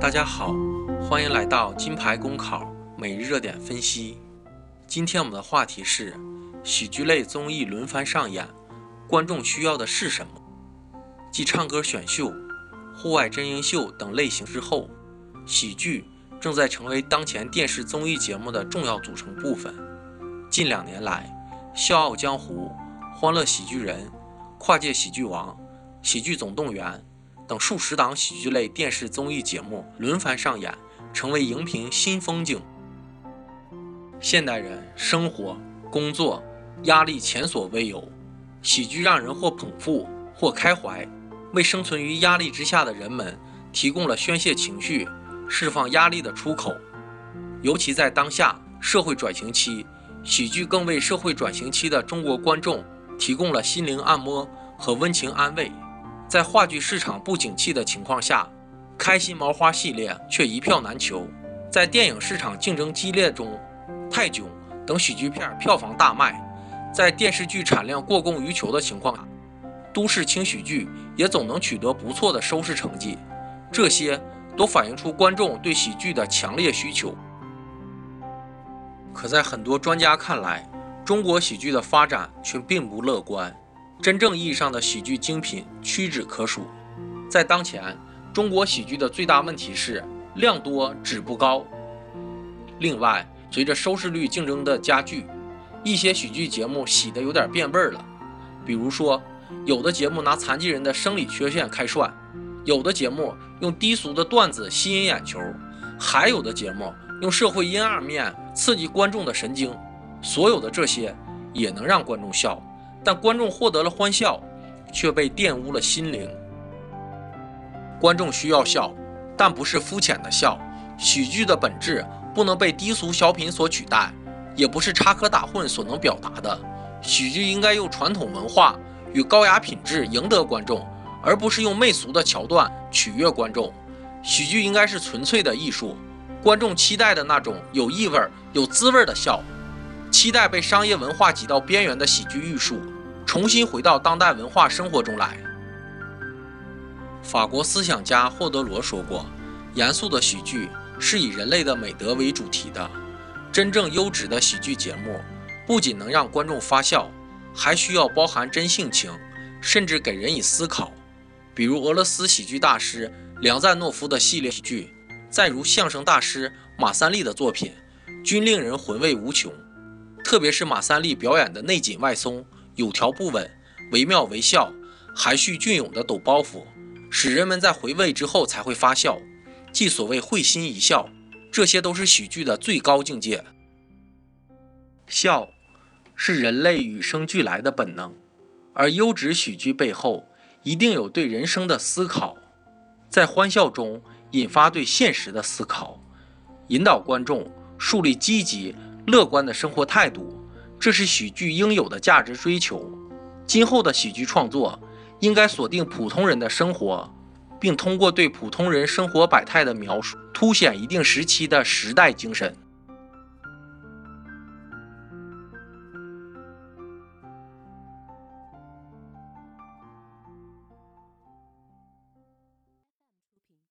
大家好，欢迎来到金牌公考每日热点分析。今天我们的话题是：喜剧类综艺轮番上演，观众需要的是什么？继唱歌选秀、户外真人秀等类型之后，喜剧正在成为当前电视综艺节目的重要组成部分。近两年来，《笑傲江湖》《欢乐喜剧人》《跨界喜剧王》《喜剧总动员》等数十档喜剧类电视综艺节目轮番上演，成为荧屏新风景。现代人生活、工作压力前所未有，喜剧让人或捧腹或开怀，为生存于压力之下的人们提供了宣泄情绪、释放压力的出口。尤其在当下社会转型期，喜剧更为社会转型期的中国观众提供了心灵按摩和温情安慰。在话剧市场不景气的情况下，开心麻花系列却一票难求。在电影市场竞争激烈中，泰囧等喜剧片票房大卖。在电视剧产量过供于求的情况下，都市轻喜剧也总能取得不错的收视成绩。这些都反映出观众对喜剧的强烈需求。可在很多专家看来，中国喜剧的发展却并不乐观。真正意义上的喜剧精品屈指可数。在当前，中国喜剧的最大问题是量多质不高。另外，随着收视率竞争的加剧，一些喜剧节目洗得有点变味儿了。比如说，有的节目拿残疾人的生理缺陷开涮，有的节目用低俗的段子吸引眼球，还有的节目用社会阴暗面刺激观众的神经。所有的这些也能让观众笑。但观众获得了欢笑，却被玷污了心灵。观众需要笑，但不是肤浅的笑。喜剧的本质不能被低俗小品所取代，也不是插科打诨所能表达的。喜剧应该用传统文化与高雅品质赢得观众，而不是用媚俗的桥段取悦观众。喜剧应该是纯粹的艺术，观众期待的那种有意味、有滋味的笑。期待被商业文化挤到边缘的喜剧艺术，重新回到当代文化生活中来。法国思想家霍德罗说过：“严肃的喜剧是以人类的美德为主题的。真正优质的喜剧节目，不仅能让观众发笑，还需要包含真性情，甚至给人以思考。比如俄罗斯喜剧大师梁赞诺夫的系列喜剧，再如相声大师马三立的作品，均令人回味无穷。”特别是马三立表演的内紧外松、有条不紊、惟妙惟肖、含蓄隽永的抖包袱，使人们在回味之后才会发笑，即所谓会心一笑。这些都是喜剧的最高境界。笑是人类与生俱来的本能，而优质喜剧背后一定有对人生的思考，在欢笑中引发对现实的思考，引导观众树立积极。乐观的生活态度，这是喜剧应有的价值追求。今后的喜剧创作应该锁定普通人的生活，并通过对普通人生活百态的描述，凸显一定时期的时代精神。